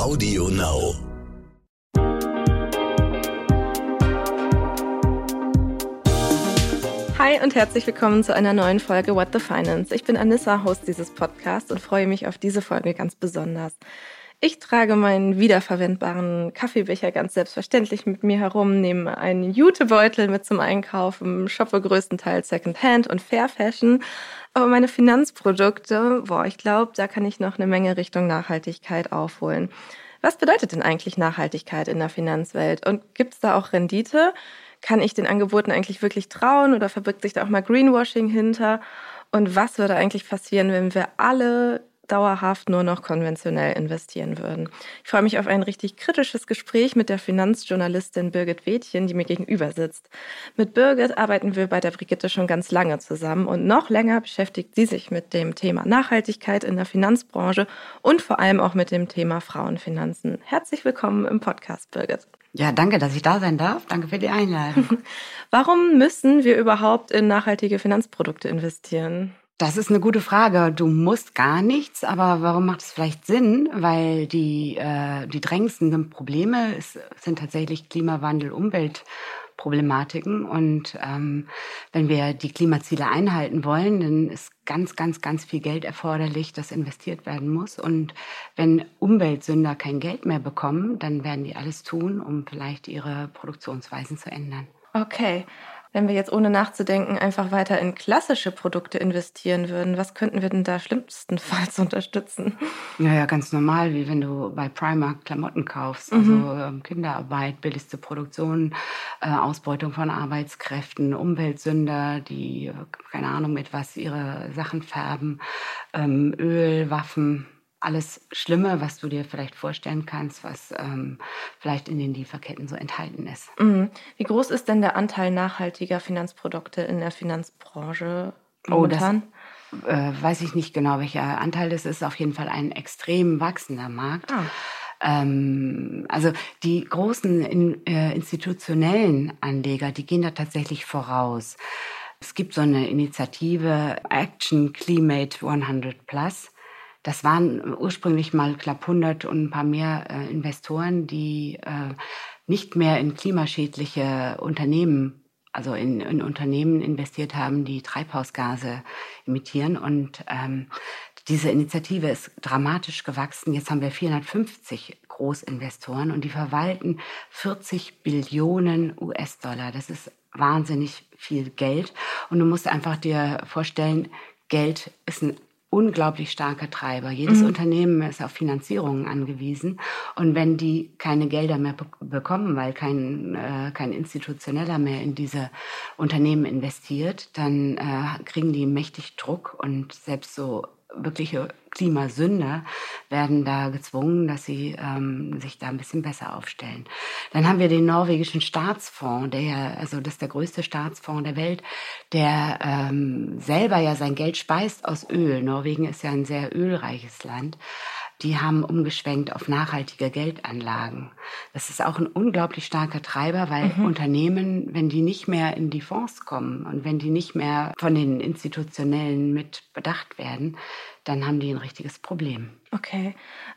Audio Now. Hi und herzlich willkommen zu einer neuen Folge What the Finance. Ich bin Anissa, Host dieses Podcasts und freue mich auf diese Folge ganz besonders. Ich trage meinen wiederverwendbaren Kaffeebecher ganz selbstverständlich mit mir herum, nehme einen Jutebeutel mit zum Einkaufen, shoppe größtenteils Secondhand und Fair Fashion. Aber meine Finanzprodukte, boah, ich glaube, da kann ich noch eine Menge Richtung Nachhaltigkeit aufholen. Was bedeutet denn eigentlich Nachhaltigkeit in der Finanzwelt? Und gibt es da auch Rendite? Kann ich den Angeboten eigentlich wirklich trauen oder verbirgt sich da auch mal Greenwashing hinter? Und was würde eigentlich passieren, wenn wir alle dauerhaft nur noch konventionell investieren würden. Ich freue mich auf ein richtig kritisches Gespräch mit der Finanzjournalistin Birgit Wädchen, die mir gegenüber sitzt. Mit Birgit arbeiten wir bei der Brigitte schon ganz lange zusammen und noch länger beschäftigt sie sich mit dem Thema Nachhaltigkeit in der Finanzbranche und vor allem auch mit dem Thema Frauenfinanzen. Herzlich willkommen im Podcast, Birgit. Ja, danke, dass ich da sein darf. Danke für die Einladung. Warum müssen wir überhaupt in nachhaltige Finanzprodukte investieren? Das ist eine gute Frage. Du musst gar nichts, aber warum macht es vielleicht Sinn? Weil die, äh, die drängendsten Probleme ist, sind tatsächlich Klimawandel, Umweltproblematiken. Und ähm, wenn wir die Klimaziele einhalten wollen, dann ist ganz, ganz, ganz viel Geld erforderlich, das investiert werden muss. Und wenn Umweltsünder kein Geld mehr bekommen, dann werden die alles tun, um vielleicht ihre Produktionsweisen zu ändern. Okay wenn wir jetzt ohne nachzudenken einfach weiter in klassische Produkte investieren würden, was könnten wir denn da schlimmstenfalls unterstützen? Naja, ganz normal, wie wenn du bei Primark Klamotten kaufst. Also mhm. Ähm, Kinderarbeit, billigste Produktion, äh, Ausbeutung von Arbeitskräften, Umweltsünder, die, äh, keine Ahnung, mit was ihre Sachen färben, ähm, Öl, Waffen alles Schlimme, was du dir vielleicht vorstellen kannst, was ähm, vielleicht in den Lieferketten so enthalten ist. Mhm. Wie groß ist denn der Anteil nachhaltiger Finanzprodukte in der Finanzbranche momentan? Oh, das äh, weiß ich nicht genau, welcher Anteil das ist. Auf jeden Fall ein extrem wachsender Markt. Ah. Ähm, also die großen äh, institutionellen Anleger, die gehen da tatsächlich voraus. Es gibt so eine Initiative Action Climate 100 Plus das waren ursprünglich mal knapp 100 und ein paar mehr äh, Investoren, die äh, nicht mehr in klimaschädliche Unternehmen, also in, in, Unternehmen investiert haben, die Treibhausgase emittieren. Und ähm, diese Initiative ist dramatisch gewachsen. Jetzt haben wir 450 Großinvestoren und die verwalten 40 Billionen US-Dollar. Das ist wahnsinnig viel Geld. Und du musst einfach dir vorstellen, Geld ist ein unglaublich starker Treiber. Jedes mhm. Unternehmen ist auf Finanzierungen angewiesen. Und wenn die keine Gelder mehr be bekommen, weil kein, äh, kein Institutioneller mehr in diese Unternehmen investiert, dann äh, kriegen die mächtig Druck und selbst so wirkliche Klimasünder werden da gezwungen, dass sie ähm, sich da ein bisschen besser aufstellen. Dann haben wir den norwegischen Staatsfonds, der ja, also das ist der größte Staatsfonds der Welt, der ähm, selber ja sein Geld speist aus Öl. Norwegen ist ja ein sehr ölreiches Land die haben umgeschwenkt auf nachhaltige Geldanlagen. Das ist auch ein unglaublich starker Treiber, weil mhm. Unternehmen, wenn die nicht mehr in die Fonds kommen und wenn die nicht mehr von den Institutionellen mit bedacht werden, dann haben die ein richtiges Problem. Okay.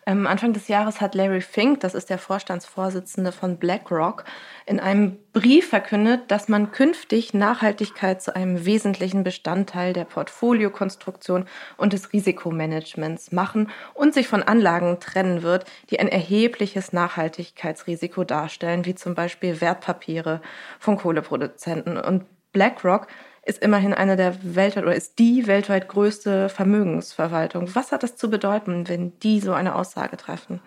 Ähm, Anfang des Jahres hat Larry Fink, das ist der Vorstandsvorsitzende von BlackRock, in einem Brief verkündet, dass man künftig Nachhaltigkeit zu einem wesentlichen Bestandteil der Portfoliokonstruktion und des Risikomanagements machen und sich von Anlagen trennen wird, die ein erhebliches Nachhaltigkeitsrisiko darstellen, wie zum Beispiel Wertpapiere von Kohleproduzenten. Und BlackRock ist immerhin eine der weltweit oder ist die weltweit größte Vermögensverwaltung. Was hat das zu bedeuten, wenn die so eine Aussage treffen?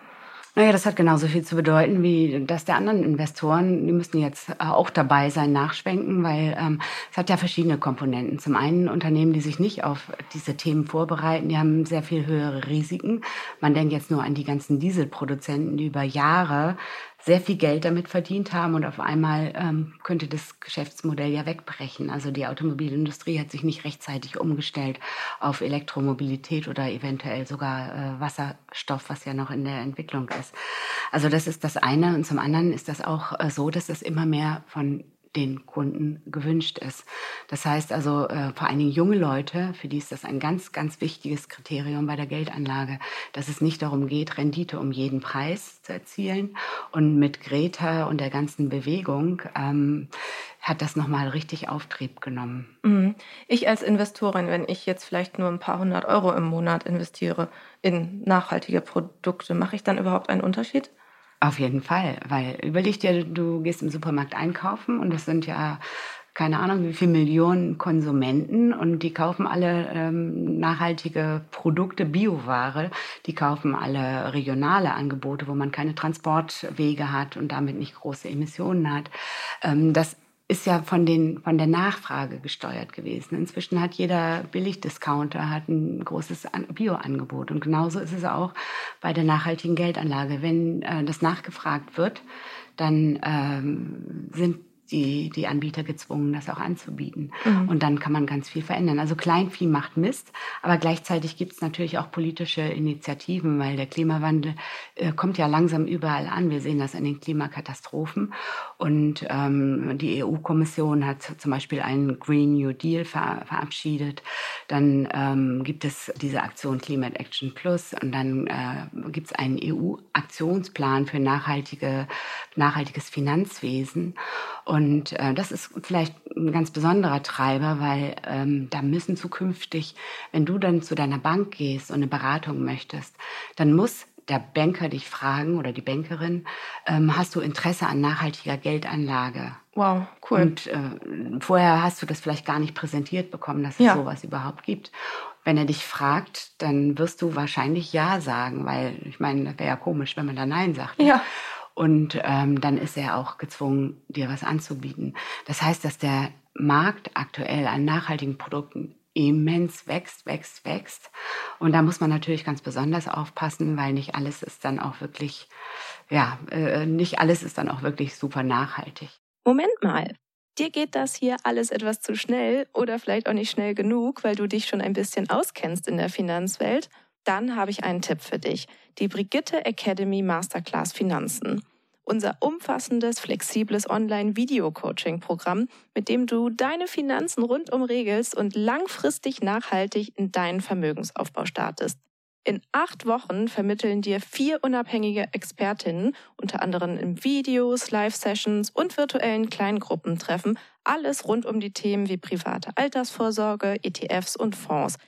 Naja, das hat genauso viel zu bedeuten wie das der anderen Investoren. Die müssen jetzt auch dabei sein, nachschwenken, weil ähm, es hat ja verschiedene Komponenten. Zum einen Unternehmen, die sich nicht auf diese Themen vorbereiten, die haben sehr viel höhere Risiken. Man denkt jetzt nur an die ganzen Dieselproduzenten, die über Jahre sehr viel Geld damit verdient haben und auf einmal ähm, könnte das Geschäftsmodell ja wegbrechen. Also die Automobilindustrie hat sich nicht rechtzeitig umgestellt auf Elektromobilität oder eventuell sogar äh, Wasserstoff, was ja noch in der Entwicklung ist. Also das ist das eine und zum anderen ist das auch äh, so, dass es immer mehr von den Kunden gewünscht ist. Das heißt also äh, vor allen Dingen junge Leute, für die ist das ein ganz, ganz wichtiges Kriterium bei der Geldanlage, dass es nicht darum geht, Rendite um jeden Preis zu erzielen. Und mit Greta und der ganzen Bewegung ähm, hat das nochmal richtig Auftrieb genommen. Mhm. Ich als Investorin, wenn ich jetzt vielleicht nur ein paar hundert Euro im Monat investiere in nachhaltige Produkte, mache ich dann überhaupt einen Unterschied? Auf jeden Fall, weil überleg dir, du gehst im Supermarkt einkaufen und das sind ja keine Ahnung, wie viele Millionen Konsumenten und die kaufen alle ähm, nachhaltige Produkte, Bioware, die kaufen alle regionale Angebote, wo man keine Transportwege hat und damit nicht große Emissionen hat. Ähm, das ist ja von, den, von der Nachfrage gesteuert gewesen. Inzwischen hat jeder Billigdiscounter hat ein großes Bioangebot. Und genauso ist es auch bei der nachhaltigen Geldanlage. Wenn äh, das nachgefragt wird, dann ähm, sind die, die Anbieter gezwungen, das auch anzubieten. Mhm. Und dann kann man ganz viel verändern. Also Kleinvieh macht Mist, aber gleichzeitig gibt es natürlich auch politische Initiativen, weil der Klimawandel äh, kommt ja langsam überall an. Wir sehen das an den Klimakatastrophen. Und ähm, die EU-Kommission hat zum Beispiel einen Green New Deal ver verabschiedet. Dann ähm, gibt es diese Aktion Climate Action Plus und dann äh, gibt es einen EU-Aktionsplan für nachhaltige, nachhaltiges Finanzwesen. Und äh, das ist vielleicht ein ganz besonderer Treiber, weil ähm, da müssen zukünftig, wenn du dann zu deiner Bank gehst und eine Beratung möchtest, dann muss der Banker dich fragen oder die Bankerin, ähm, hast du Interesse an nachhaltiger Geldanlage? Wow, cool. Und äh, vorher hast du das vielleicht gar nicht präsentiert bekommen, dass es ja. sowas überhaupt gibt. Wenn er dich fragt, dann wirst du wahrscheinlich Ja sagen, weil ich meine, das wäre ja komisch, wenn man da Nein sagt. Ja. Und ähm, dann ist er auch gezwungen, dir was anzubieten. Das heißt, dass der Markt aktuell an nachhaltigen Produkten immens wächst, wächst, wächst. Und da muss man natürlich ganz besonders aufpassen, weil nicht alles ist dann auch wirklich, ja, äh, nicht alles ist dann auch wirklich super nachhaltig. Moment mal. Dir geht das hier alles etwas zu schnell oder vielleicht auch nicht schnell genug, weil du dich schon ein bisschen auskennst in der Finanzwelt dann habe ich einen Tipp für dich. Die Brigitte Academy Masterclass Finanzen. Unser umfassendes, flexibles Online-Video-Coaching-Programm, mit dem du deine Finanzen rundum regelst und langfristig nachhaltig in deinen Vermögensaufbau startest. In acht Wochen vermitteln dir vier unabhängige Expertinnen, unter anderem in Videos, Live-Sessions und virtuellen Kleingruppentreffen, alles rund um die Themen wie private Altersvorsorge, ETFs und Fonds –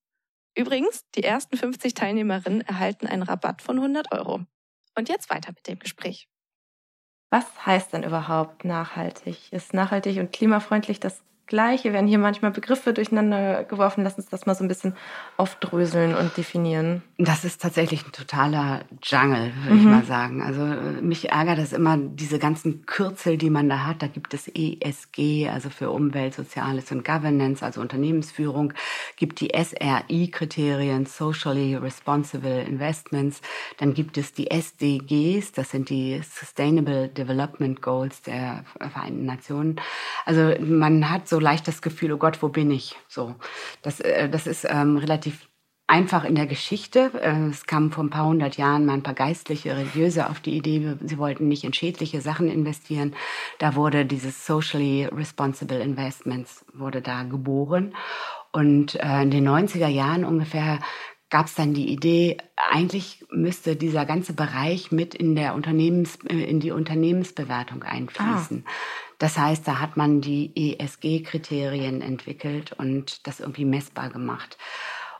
Übrigens, die ersten 50 Teilnehmerinnen erhalten einen Rabatt von 100 Euro. Und jetzt weiter mit dem Gespräch. Was heißt denn überhaupt nachhaltig? Ist nachhaltig und klimafreundlich das Gleiche, werden hier manchmal Begriffe durcheinander geworfen. Lass uns das mal so ein bisschen aufdröseln und definieren. Das ist tatsächlich ein totaler Jungle, würde mhm. ich mal sagen. Also mich ärgert das immer, diese ganzen Kürzel, die man da hat. Da gibt es ESG, also für Umwelt, Soziales und Governance, also Unternehmensführung. Gibt die SRI-Kriterien, Socially Responsible Investments. Dann gibt es die SDGs, das sind die Sustainable Development Goals der Vereinten Nationen. Also man hat so leicht das Gefühl, oh Gott, wo bin ich? So, das, äh, das ist ähm, relativ einfach in der Geschichte. Äh, es kamen vor ein paar hundert Jahren mal ein paar geistliche Religiöse auf die Idee, sie wollten nicht in schädliche Sachen investieren. Da wurde dieses Socially Responsible Investments wurde da geboren. Und äh, in den 90er Jahren ungefähr gab es dann die Idee, eigentlich müsste dieser ganze Bereich mit in der Unternehmens, in die Unternehmensbewertung einfließen. Ah. Das heißt, da hat man die ESG-Kriterien entwickelt und das irgendwie messbar gemacht.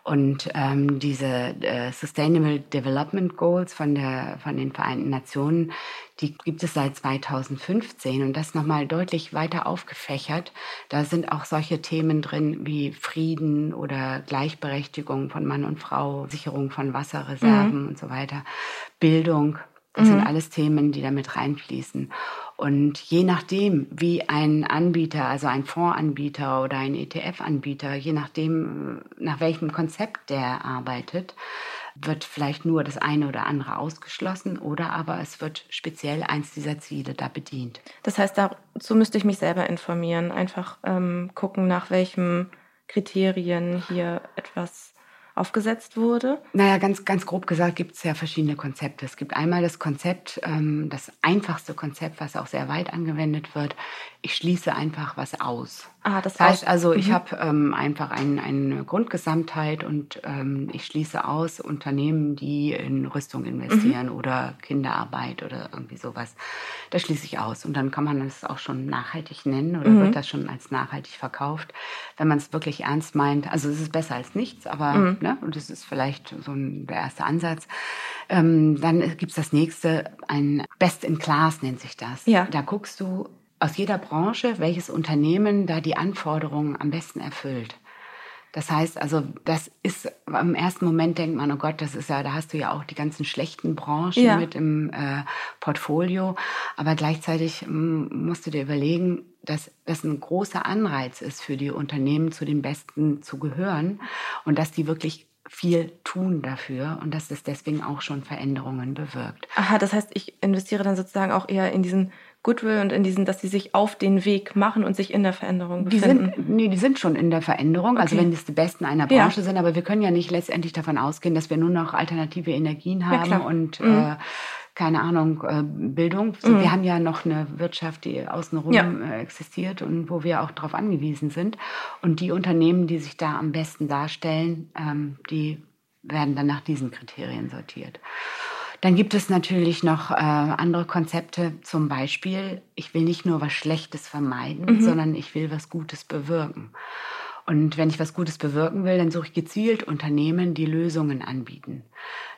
Und ähm, diese äh, Sustainable Development Goals von, der, von den Vereinten Nationen, die gibt es seit 2015 und das nochmal deutlich weiter aufgefächert. Da sind auch solche Themen drin wie Frieden oder Gleichberechtigung von Mann und Frau, Sicherung von Wasserreserven mhm. und so weiter, Bildung, Das mhm. sind alles Themen, die damit reinfließen. Und je nachdem, wie ein Anbieter, also ein Fondsanbieter oder ein ETF-Anbieter, je nachdem, nach welchem Konzept der arbeitet, wird vielleicht nur das eine oder andere ausgeschlossen oder aber es wird speziell eins dieser Ziele da bedient. Das heißt, dazu müsste ich mich selber informieren, einfach ähm, gucken, nach welchen Kriterien hier etwas aufgesetzt wurde? Naja, ganz, ganz grob gesagt gibt es ja verschiedene Konzepte. Es gibt einmal das Konzept, ähm, das einfachste Konzept, was auch sehr weit angewendet wird. Ich schließe einfach was aus. Ah, das, heißt also, mhm. ich habe ähm, einfach ein, eine Grundgesamtheit und ähm, ich schließe aus Unternehmen, die in Rüstung investieren mhm. oder Kinderarbeit oder irgendwie sowas. Das schließe ich aus. Und dann kann man das auch schon nachhaltig nennen oder mhm. wird das schon als nachhaltig verkauft, wenn man es wirklich ernst meint. Also es ist besser als nichts, aber mhm. ne, und das ist vielleicht so ein, der erste Ansatz. Ähm, dann gibt es das nächste, ein Best in Class nennt sich das. Ja. Da guckst du, aus jeder Branche, welches Unternehmen da die Anforderungen am besten erfüllt. Das heißt also, das ist im ersten Moment denkt man, oh Gott, das ist ja, da hast du ja auch die ganzen schlechten Branchen ja. mit im äh, Portfolio. Aber gleichzeitig mm, musst du dir überlegen, dass das ein großer Anreiz ist für die Unternehmen, zu den Besten zu gehören und dass die wirklich viel tun dafür und dass es deswegen auch schon Veränderungen bewirkt. Aha, das heißt, ich investiere dann sozusagen auch eher in diesen Goodwill und in diesen, dass sie sich auf den Weg machen und sich in der Veränderung befinden? Die sind, nee, die sind schon in der Veränderung, also okay. also wenn es die Besten einer Branche ja. sind, aber wir können ja nicht letztendlich davon ausgehen, dass wir nur noch alternative Energien haben ja, und mhm. äh, keine Ahnung, äh, Bildung. So, mhm. Wir haben ja noch eine Wirtschaft, die außenrum ja. Existiert und wo wir auch darauf angewiesen sind. Und die Unternehmen, die sich da am besten darstellen, ähm, die werden dann nach diesen Kriterien sortiert. Dann gibt es natürlich noch äh, andere Konzepte, zum Beispiel, ich will nicht nur was Schlechtes vermeiden, mhm. sondern ich will was Gutes bewirken. Und wenn ich was Gutes bewirken will, dann suche ich gezielt Unternehmen, die Lösungen anbieten.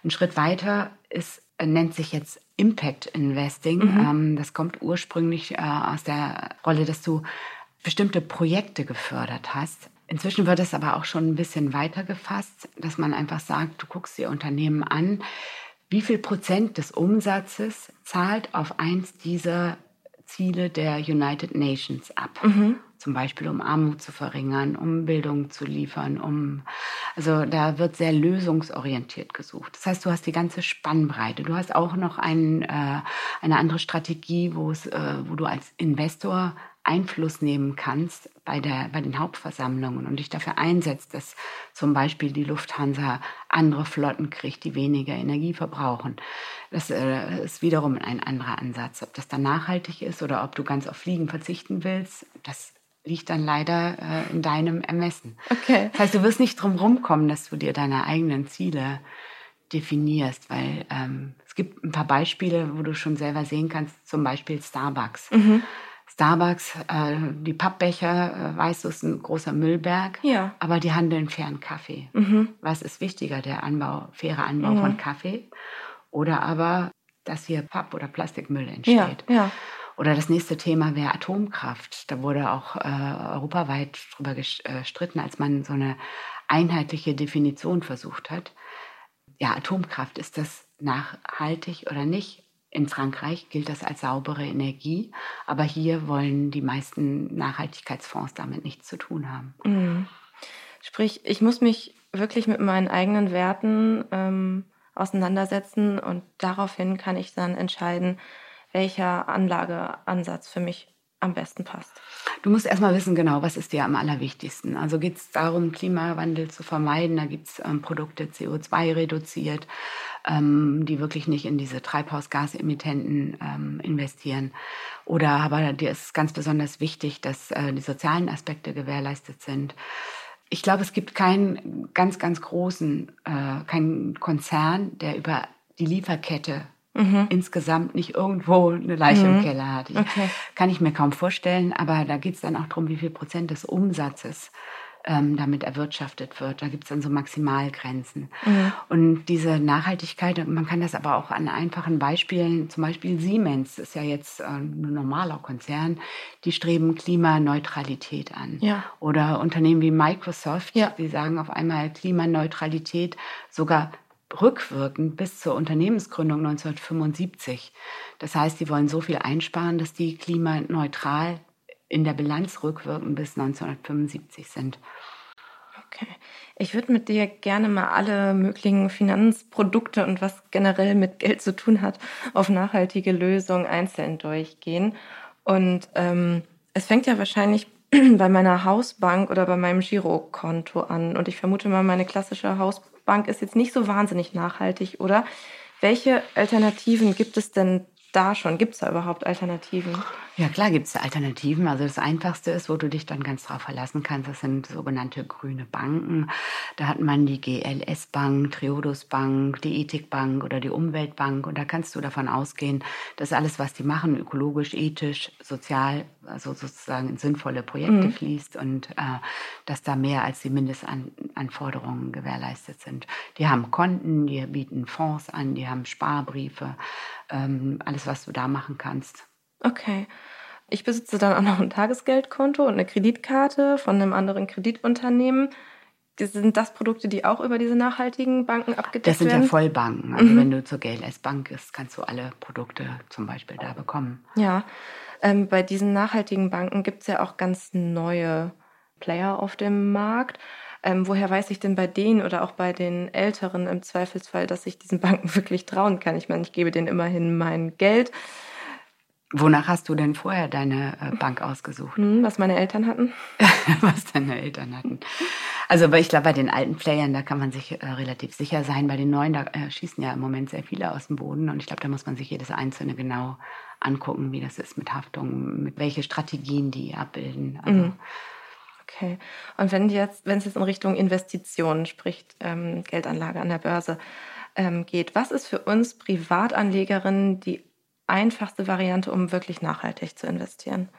Ein Schritt weiter ist, nennt sich jetzt Impact Investing. Mhm. Ähm, das kommt ursprünglich äh, aus der Rolle, dass du bestimmte Projekte gefördert hast. Inzwischen wird es aber auch schon ein bisschen weiter gefasst, dass man einfach sagt, du guckst dir Unternehmen an, wie viel Prozent des Umsatzes zahlt auf eins dieser Ziele der United Nations ab? Mhm. Zum Beispiel, um Armut zu verringern, um Bildung zu liefern, um, also da wird sehr lösungsorientiert gesucht. Das heißt, du hast die ganze Spannbreite. Du hast auch noch ein, äh, eine andere Strategie, wo es, äh, wo du als Investor Einfluss nehmen kannst bei, der, bei den Hauptversammlungen und dich dafür einsetzt, dass zum Beispiel die Lufthansa andere Flotten kriegt, die weniger Energie verbrauchen. Das äh, ist wiederum ein anderer Ansatz. Ob das dann nachhaltig ist oder ob du ganz auf Fliegen verzichten willst, das liegt dann leider äh, in deinem Ermessen. Okay. Das heißt, du wirst nicht drum rumkommen, dass du dir deine eigenen Ziele definierst, weil ähm, es gibt ein paar Beispiele, wo du schon selber sehen kannst, zum Beispiel Starbucks. Mhm Starbucks, äh, die Pappbecher, äh, weißt du, ist ein großer Müllberg, ja. aber die handeln fairen Kaffee. Mhm. Was ist wichtiger, der Anbau, faire Anbau mhm. von Kaffee oder aber, dass hier Papp- oder Plastikmüll entsteht? Ja, ja. Oder das nächste Thema wäre Atomkraft. Da wurde auch äh, europaweit drüber gestritten, als man so eine einheitliche Definition versucht hat. Ja, Atomkraft, ist das nachhaltig oder nicht? In Frankreich gilt das als saubere Energie, aber hier wollen die meisten Nachhaltigkeitsfonds damit nichts zu tun haben. Mhm. Sprich, ich muss mich wirklich mit meinen eigenen Werten ähm, auseinandersetzen und daraufhin kann ich dann entscheiden, welcher Anlageansatz für mich am besten passt. Du musst erstmal wissen, genau, was ist dir am allerwichtigsten. Also geht es darum, Klimawandel zu vermeiden. Da gibt es ähm, Produkte CO2 reduziert, ähm, die wirklich nicht in diese Treibhausgasemittenten ähm, investieren. Oder aber dir ist ganz besonders wichtig, dass äh, die sozialen Aspekte gewährleistet sind. Ich glaube, es gibt keinen ganz, ganz großen, äh, keinen Konzern, der über die Lieferkette mhm. insgesamt nicht irgendwo eine Leiche mhm. im Keller hat. Ich, okay. Kann ich mir kaum vorstellen, aber da geht es dann auch darum, wie viel Prozent des Umsatzes ähm, damit erwirtschaftet wird. Da gibt es dann so Maximalgrenzen. Mhm. Und diese Nachhaltigkeit, man kann das aber auch an einfachen Beispielen, zum Beispiel Siemens ist ja jetzt äh, ein normaler Konzern, die streben Klimaneutralität an. Ja. Oder Unternehmen wie Microsoft, ja. die sagen auf einmal Klimaneutralität sogar rückwirkend bis zur Unternehmensgründung 1975. Das heißt, die wollen so viel einsparen, dass die klimaneutral in der Bilanz rückwirkend bis 1975 sind. Okay. Ich würde mit dir gerne mal alle möglichen Finanzprodukte und was generell mit Geld zu tun hat, auf nachhaltige Lösungen einzeln durchgehen. Und ähm, es fängt ja wahrscheinlich bei meiner Hausbank oder bei meinem Girokonto an. Und ich vermute mal, meine klassische Hausbank ist jetzt nicht so wahnsinnig nachhaltig, oder? Welche Alternativen gibt es denn da schon? Gibt es da überhaupt Alternativen? Ja, klar gibt es Alternativen. Also das Einfachste ist, wo du dich dann ganz drauf verlassen kannst, das sind sogenannte grüne Banken. Da hat man die GLS Bank, Triodos Bank, die Ethikbank oder die Umweltbank. Und da kannst du davon ausgehen, dass alles, was die machen, ökologisch, ethisch, sozial, also sozusagen in sinnvolle Projekte mhm. fließt und äh, dass da mehr als die Mindestanforderungen gewährleistet sind. Die haben Konten, die bieten Fonds an, die haben Sparbriefe, ähm, alles, was du da machen kannst. Okay. Ich besitze dann auch noch ein Tagesgeldkonto und eine Kreditkarte von einem anderen Kreditunternehmen. Sind das Produkte, die auch über diese nachhaltigen Banken abgedeckt werden? Das sind werden? ja Vollbanken. Also mhm. wenn du zur GLS Bank bist, kannst du alle Produkte zum Beispiel da bekommen. Ja, ähm, bei diesen nachhaltigen Banken gibt es ja auch ganz neue Player auf dem Markt. Ähm, woher weiß ich denn bei denen oder auch bei den Älteren im Zweifelsfall, dass ich diesen Banken wirklich trauen kann? Ich meine, ich gebe denen immerhin mein Geld. Wonach hast du denn vorher deine äh, Bank ausgesucht? Hm, was meine Eltern hatten. was deine Eltern hatten. Also, ich glaube, bei den alten Playern, da kann man sich äh, relativ sicher sein. Bei den neuen, da äh, schießen ja im Moment sehr viele aus dem Boden. Und ich glaube, da muss man sich jedes einzelne genau angucken, wie das ist mit Haftung, mit welche Strategien die abbilden. Also, mhm. Okay. Und wenn jetzt, wenn es jetzt in Richtung Investitionen, sprich ähm, Geldanlage an der Börse ähm, geht, was ist für uns Privatanlegerinnen die einfachste Variante, um wirklich nachhaltig zu investieren?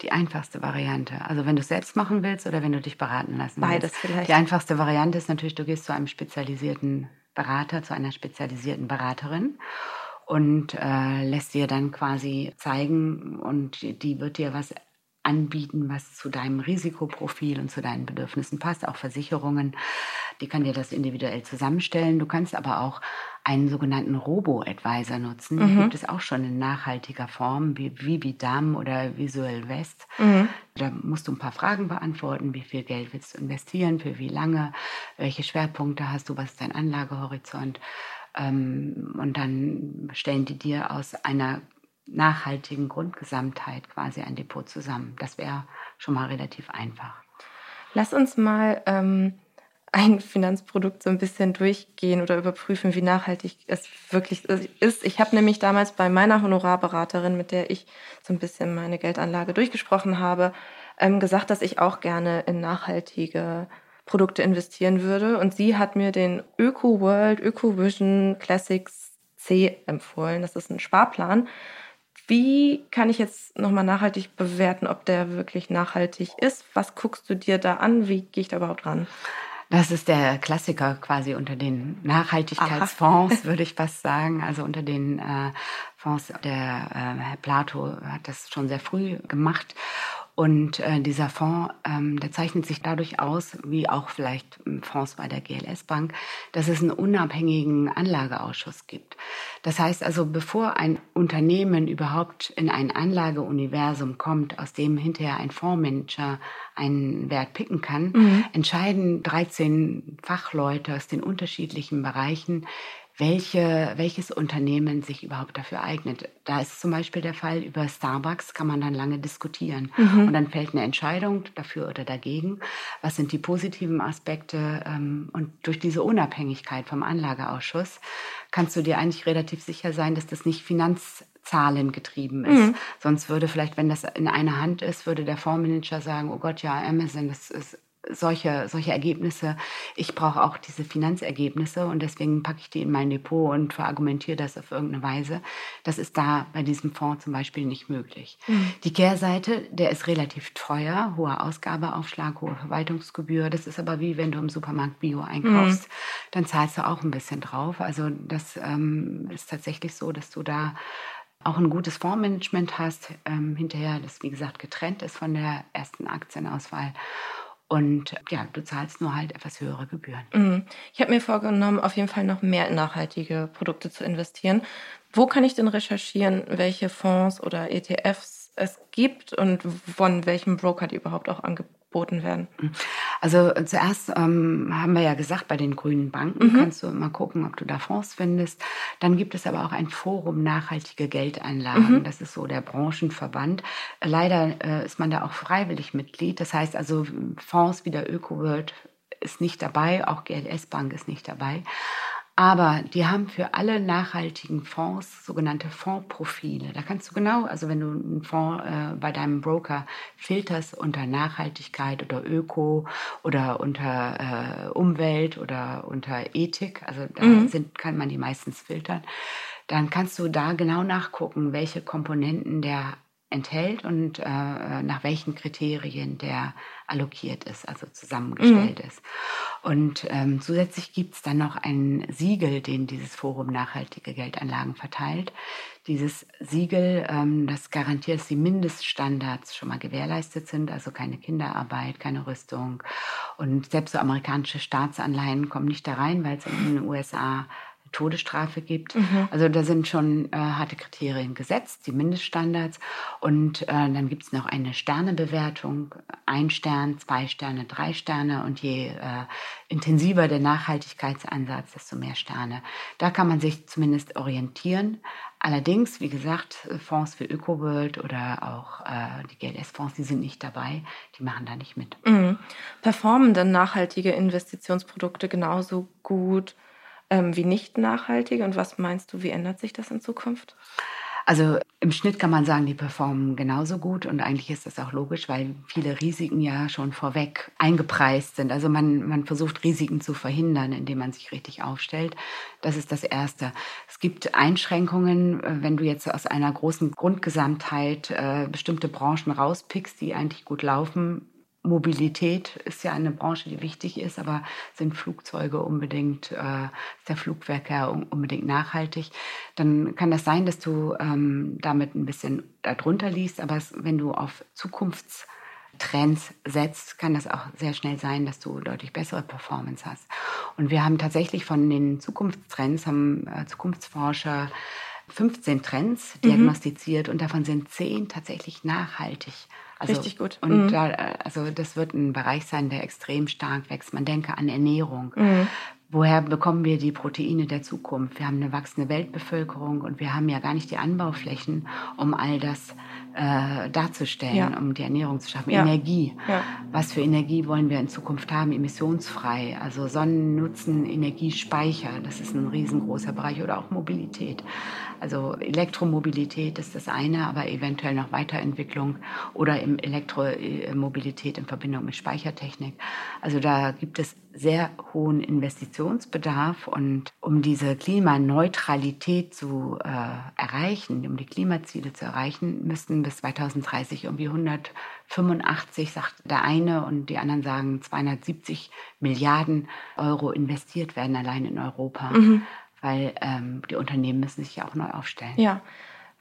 Die einfachste Variante. Also wenn du es selbst machen willst oder wenn du dich beraten lassen willst. Beides vielleicht. Die einfachste Variante ist natürlich, du gehst zu einem spezialisierten Berater, zu einer spezialisierten Beraterin und äh, lässt dir dann quasi zeigen und die wird dir was anbieten, was zu deinem Risikoprofil und zu deinen Bedürfnissen passt. Auch Versicherungen, die kann dir das individuell zusammenstellen. Du kannst aber auch einen sogenannten Robo-Advisor nutzen. Mhm. gibt es auch schon in nachhaltiger Form, wie Vibidam oder Visual West. Mhm. Da musst du ein paar Fragen beantworten. Wie viel Geld willst du investieren? Für wie lange? Welche Schwerpunkte hast du? Was ist dein Anlagehorizont? Ähm, und dann stellen die dir aus einer nachhaltigen Grundgesamtheit quasi ein Depot zusammen. Das wäre schon mal relativ einfach. Lass uns mal ähm, ein Finanzprodukt so ein bisschen durchgehen oder überprüfen, wie nachhaltig es wirklich ist. Ich habe nämlich damals bei meiner Honorarberaterin, mit der ich so ein bisschen meine Geldanlage durchgesprochen habe, ähm, gesagt, dass ich auch gerne in nachhaltige Produkte investieren würde. Und sie hat mir den Öko World Öko Vision Classics C empfohlen. Das ist ein Sparplan wie kann ich jetzt nochmal nachhaltig bewerten, ob der wirklich nachhaltig ist? Was guckst du dir da an? Wie gehe ich da überhaupt ran? Das ist der Klassiker quasi unter den Nachhaltigkeitsfonds, Aha. würde ich fast sagen. Also unter den äh, Fonds, der äh, Herr Plato hat das schon sehr früh gemacht. Und äh, dieser Fonds, ähm, der zeichnet sich dadurch aus, wie auch vielleicht Fonds bei der GLS Bank, dass es einen unabhängigen Anlageausschuss gibt. Das heißt also, bevor ein Unternehmen überhaupt in ein Anlageuniversum kommt, aus dem hinterher ein Fondsmanager einen Wert picken kann, mhm. entscheiden 13 Fachleute aus den unterschiedlichen Bereichen, welche, welches Unternehmen sich überhaupt dafür eignet. Da ist zum Beispiel der Fall, über Starbucks kann man dann lange diskutieren. Mhm. Und dann fällt eine Entscheidung dafür oder dagegen. Was sind die positiven Aspekte? Ähm, und durch diese Unabhängigkeit vom Anlageausschuss kannst du dir eigentlich relativ sicher sein, dass das nicht Finanzzahlen getrieben ist. Mhm. Sonst würde vielleicht, wenn das in einer Hand ist, würde der Fondsmanager sagen, oh Gott, ja, Amazon, das ist solche, solche Ergebnisse. Ich brauche auch diese Finanzergebnisse und deswegen packe ich die in mein Depot und verargumentiere das auf irgendeine Weise. Das ist da bei diesem Fonds zum Beispiel nicht möglich. Mhm. Die Kehrseite, der ist relativ teuer, hoher Ausgabeaufschlag, hohe Verwaltungsgebühr. Das ist aber wie wenn du im Supermarkt Bio einkaufst, mhm. dann zahlst du auch ein bisschen drauf. Also das ähm, ist tatsächlich so, dass du da auch ein gutes Fondsmanagement hast, ähm, hinterher das wie gesagt getrennt ist von der ersten Aktienauswahl Und ja, du zahlst nur halt etwas höhere Gebühren. Mhm. Ich habe mir vorgenommen, auf jeden Fall noch mehr in nachhaltige Produkte zu investieren. Wo kann ich denn recherchieren, welche Fonds oder ETFs es gibt und von welchem Broker die überhaupt auch angeboten werden? Also zuerst ähm, haben wir ja gesagt, bei den grünen Banken mhm. kannst du mal gucken, ob du da Fonds findest. Dann gibt es aber auch ein Forum nachhaltige Geldanlagen. Mhm. Das ist so der Branchenverband. Leider äh, ist man da auch freiwillig Mitglied. Das heißt also Fonds wie der ÖkoWorld ist nicht dabei, auch GLS Bank ist nicht dabei. Aber die haben für alle nachhaltigen Fonds sogenannte Fondsprofile. Da kannst du genau, also wenn du einen Fonds äh, bei deinem Broker filterst unter Nachhaltigkeit oder Öko oder unter äh, Umwelt oder unter Ethik, also da mhm. sind, kann man die meistens filtern, dann kannst du da genau nachgucken, welche Komponenten der enthält und äh, nach welchen Kriterien der allokiert ist, also zusammengestellt mhm. ist. Und ähm, zusätzlich gibt es dann noch ein Siegel, den dieses Forum Nachhaltige Geldanlagen verteilt. Dieses Siegel, ähm, das garantiert, dass die Mindeststandards schon mal gewährleistet sind, also keine Kinderarbeit, keine Rüstung. Und selbst so amerikanische Staatsanleihen kommen nicht da rein, weil es in den USA Todesstrafe gibt. Mhm. Also da sind schon äh, harte Kriterien gesetzt, die Mindeststandards. Und äh, dann gibt es noch eine Sternebewertung, ein Stern, zwei Sterne, drei Sterne. Und je äh, intensiver der Nachhaltigkeitsansatz, desto mehr Sterne. Da kann man sich zumindest orientieren. Allerdings, wie gesagt, Fonds für ÖkoWorld oder auch äh, die GLS-Fonds, die sind nicht dabei, die machen da nicht mit. Mhm. Performen denn nachhaltige Investitionsprodukte genauso gut ähm, wie nicht nachhaltige? Und was meinst du, wie ändert sich das in Zukunft? Also im Schnitt kann man sagen, die performen genauso gut und eigentlich ist das auch logisch, weil viele Risiken ja schon vorweg eingepreist sind. Also man, man versucht Risiken zu verhindern, indem man sich richtig aufstellt. Das ist das Erste. Es gibt Einschränkungen, äh, wenn du jetzt aus einer großen Grundgesamtheit äh, bestimmte Branchen rauspickst, die eigentlich gut laufen, Mobilität ist ja eine Branche, die wichtig ist, aber sind Flugzeuge unbedingt, äh, ist der Flugverkehr unbedingt nachhaltig, dann kann das sein, dass du ähm, damit ein bisschen darunter liest, aber es, wenn du auf Zukunftstrends setzt, kann das auch sehr schnell sein, dass du deutlich bessere Performance hast. Und wir haben tatsächlich von den Zukunftstrends, haben äh, Zukunftsforscher 15 Trends mhm. diagnostiziert mhm. und davon sind 10 tatsächlich nachhaltig. Also, Richtig gut. Und mhm. da, also das wird ein Bereich sein, der extrem stark wächst. Man denke an Ernährung. Mhm. Woher bekommen wir die Proteine der Zukunft? Wir haben eine wachsende Weltbevölkerung und wir haben ja gar nicht die Anbauflächen, um all das äh, darzustellen, ja. um die Ernährung zu schaffen. Ja. Energie. Ja. Was für Energie wollen wir in Zukunft haben? Emissionsfrei. Also Sonnennutzen, Energiespeicher. Das ist ein riesengroßer Bereich. Oder auch Mobilität. Also Elektromobilität ist das eine, aber eventuell noch Weiterentwicklung oder im Elektromobilität in Verbindung mit Speichertechnik. Also da gibt es sehr hohen Investitionsbedarf und um diese Klimaneutralität zu äh, erreichen, um die Klimaziele zu erreichen, müssten bis 2030 irgendwie 185, sagt der eine und die anderen sagen 270 Milliarden Euro investiert werden allein in Europa. Mhm weil ähm, die Unternehmen müssen sich ja auch neu aufstellen. Ja,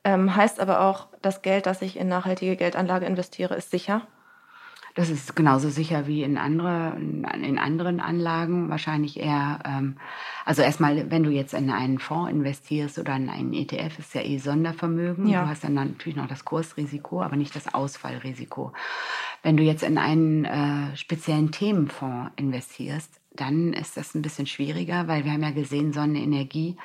ähm, heißt aber auch, das Geld, das ich in nachhaltige Geldanlage investiere, ist sicher? Das ist genauso sicher wie in, andere, in anderen Anlagen. Wahrscheinlich eher, ähm, also erstmal, wenn du jetzt in einen Fonds investierst oder in einen ETF, ist ja eh Sondervermögen. Ja. Du hast dann natürlich noch das Kursrisiko, aber nicht das Ausfallrisiko. Wenn du jetzt in einen äh, speziellen Themenfonds investierst, dann ist das ein bisschen schwieriger, weil wir haben ja gesehen, Sonnenenergie,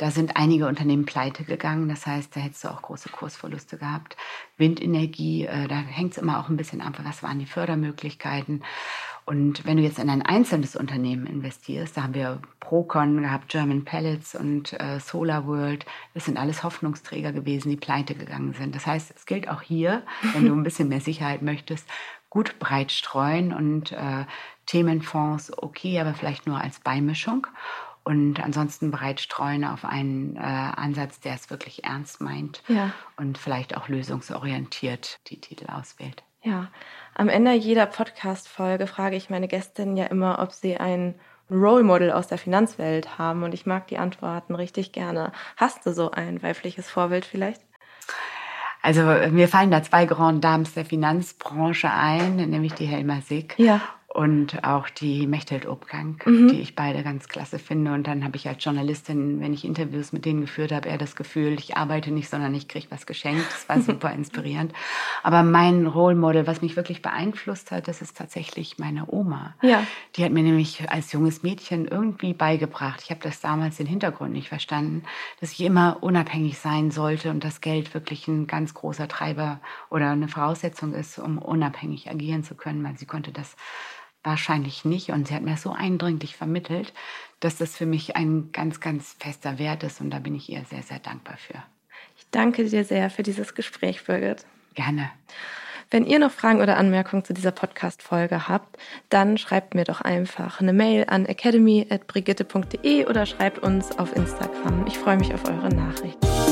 da sind einige Unternehmen pleite gegangen. Das heißt, da hättest du auch große Kursverluste gehabt. Windenergie, äh, da hängt es immer auch ein bisschen ab, was waren die Fördermöglichkeiten. Und wenn du jetzt in ein einzelnes Unternehmen investierst, da haben wir Procon gehabt, German Pellets und äh, Solar World. Das sind alles Hoffnungsträger gewesen, die pleite gegangen sind. Das heißt, es gilt auch hier, wenn du ein bisschen mehr Sicherheit möchtest, gut breit streuen und äh, Themenfonds okay, aber vielleicht nur als Beimischung. Und ansonsten breit streuen auf einen äh, Ansatz, der es wirklich ernst meint ja. und vielleicht auch lösungsorientiert die Titel auswählt. Ja, am Ende jeder Podcast-Folge frage ich meine Gästin ja immer, ob sie ein Role Model aus der Finanzwelt haben. Und ich mag die Antworten richtig gerne. Hast du so ein weibliches Vorbild vielleicht? Also mir fallen da zwei Grand Dames der Finanzbranche ein, nämlich die Helma Sick ja und auch die Mechthild Obgang, mhm. die ich beide ganz klasse finde. Und dann habe ich als Journalistin, wenn ich Interviews mit denen geführt habe, eher das Gefühl, ich arbeite nicht, sondern ich kriege was geschenkt. Das war super inspirierend. Aber mein Role Model, was mich wirklich beeinflusst hat, das ist tatsächlich meine Oma. Ja. Die hat mir nämlich als junges Mädchen irgendwie beigebracht. Ich habe das damals den Hintergrund nicht verstanden, dass ich immer unabhängig sein sollte und das Geld wirklich ein ganz großer Treiber oder eine Voraussetzung ist, um unabhängig agieren zu können, weil sie konnte das wahrscheinlich nicht. Und sie hat mir so eindringlich vermittelt, dass das für mich ein ganz, ganz fester Wert ist. Und da bin ich ihr sehr, sehr dankbar für. Ich danke dir sehr für dieses Gespräch, Birgit. Gerne. Wenn ihr noch Fragen oder Anmerkungen zu dieser Podcast-Folge habt, dann schreibt mir doch einfach eine Mail an academy.brigitte.de oder schreibt uns auf Instagram. Ich freue mich auf eure Nachrichten.